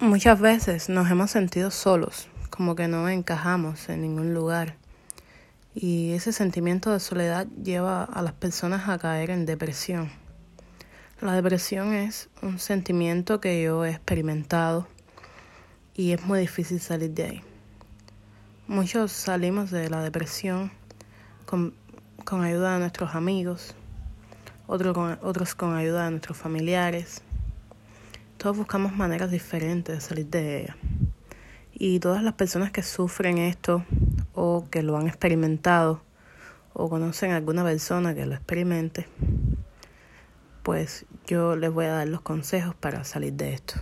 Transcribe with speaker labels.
Speaker 1: Muchas veces nos hemos sentido solos, como que no encajamos en ningún lugar. Y ese sentimiento de soledad lleva a las personas a caer en depresión. La depresión es un sentimiento que yo he experimentado y es muy difícil salir de ahí. Muchos salimos de la depresión con, con ayuda de nuestros amigos, otros otros con ayuda de nuestros familiares todos buscamos maneras diferentes de salir de ella. Y todas las personas que sufren esto o que lo han experimentado o conocen a alguna persona que lo experimente, pues yo les voy a dar los consejos para salir de esto.